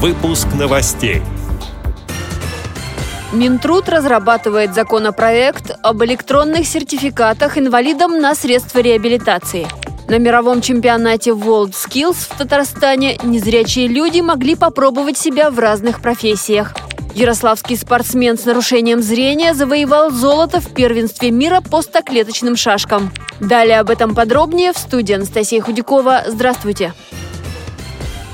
Выпуск новостей. Минтруд разрабатывает законопроект об электронных сертификатах инвалидам на средства реабилитации. На мировом чемпионате World Skills в Татарстане незрячие люди могли попробовать себя в разных профессиях. Ярославский спортсмен с нарушением зрения завоевал золото в первенстве мира по стоклеточным шашкам. Далее об этом подробнее в студии Анастасия Худякова. Здравствуйте!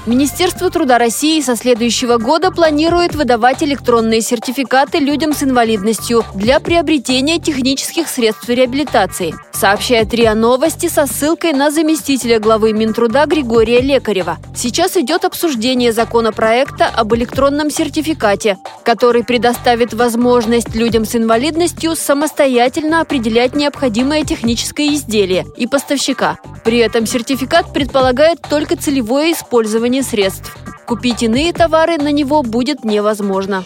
Министерство труда России со следующего года планирует выдавать электронные сертификаты людям с инвалидностью для приобретения технических средств реабилитации, сообщает РИА Новости со ссылкой на заместителя главы Минтруда Григория Лекарева. Сейчас идет обсуждение законопроекта об электронном сертификате, который предоставит возможность людям с инвалидностью самостоятельно определять необходимое техническое изделие и поставщика. При этом сертификат предполагает только целевое использование средств. Купить иные товары на него будет невозможно.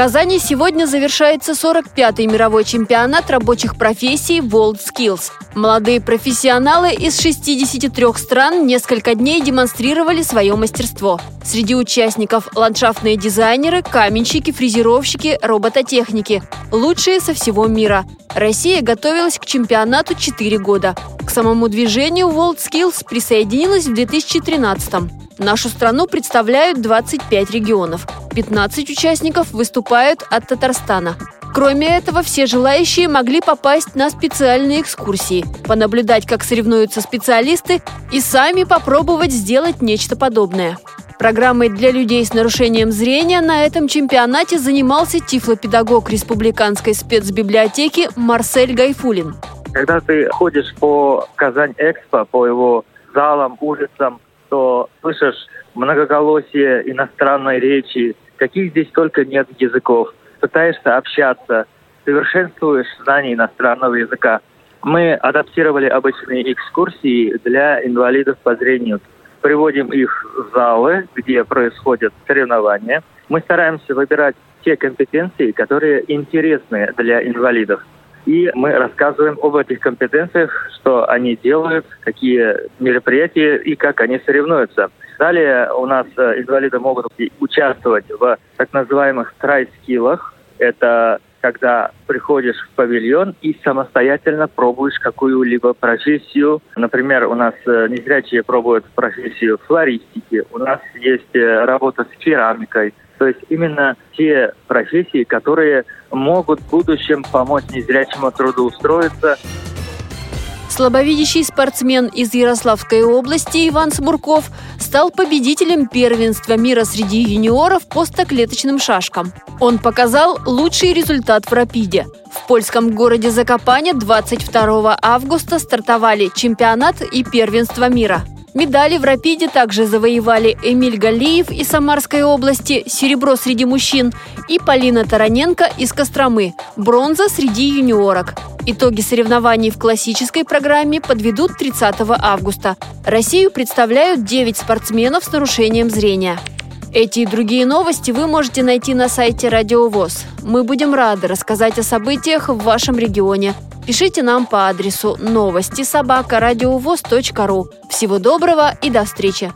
Казани сегодня завершается 45-й мировой чемпионат рабочих профессий World Skills. Молодые профессионалы из 63 стран несколько дней демонстрировали свое мастерство. Среди участников ландшафтные дизайнеры, каменщики, фрезеровщики, робототехники. Лучшие со всего мира. Россия готовилась к чемпионату 4 года. К самому движению World Skills присоединилась в 2013 -м. Нашу страну представляют 25 регионов. 15 участников выступают от Татарстана. Кроме этого, все желающие могли попасть на специальные экскурсии, понаблюдать, как соревнуются специалисты, и сами попробовать сделать нечто подобное. Программой для людей с нарушением зрения на этом чемпионате занимался тифлопедагог Республиканской спецбиблиотеки Марсель Гайфулин. Когда ты ходишь по Казань-Экспо, по его залам, улицам, то слышишь многоголосие иностранной речи, каких здесь только нет языков. Пытаешься общаться, совершенствуешь знание иностранного языка. Мы адаптировали обычные экскурсии для инвалидов по зрению. Приводим их в залы, где происходят соревнования. Мы стараемся выбирать те компетенции, которые интересны для инвалидов. И мы рассказываем об этих компетенциях, что они делают, какие мероприятия и как они соревнуются. Далее у нас э, инвалиды могут участвовать в так называемых трайскиллах. Это когда приходишь в павильон и самостоятельно пробуешь какую-либо профессию. Например, у нас э, незрячие пробуют профессию флористики, у нас есть э, работа с керамикой, то есть именно те профессии, которые могут в будущем помочь незрячему трудоустроиться. Слабовидящий спортсмен из Ярославской области Иван Смурков стал победителем первенства мира среди юниоров по стоклеточным шашкам. Он показал лучший результат в «Рапиде». В польском городе Закопане 22 августа стартовали чемпионат и первенство мира – Медали в «Рапиде» также завоевали Эмиль Галиев из Самарской области, серебро среди мужчин, и Полина Тараненко из Костромы, бронза среди юниорок. Итоги соревнований в классической программе подведут 30 августа. Россию представляют 9 спортсменов с нарушением зрения. Эти и другие новости вы можете найти на сайте Радио ВОЗ. Мы будем рады рассказать о событиях в вашем регионе. Пишите нам по адресу новости собака ру. Всего доброго и до встречи!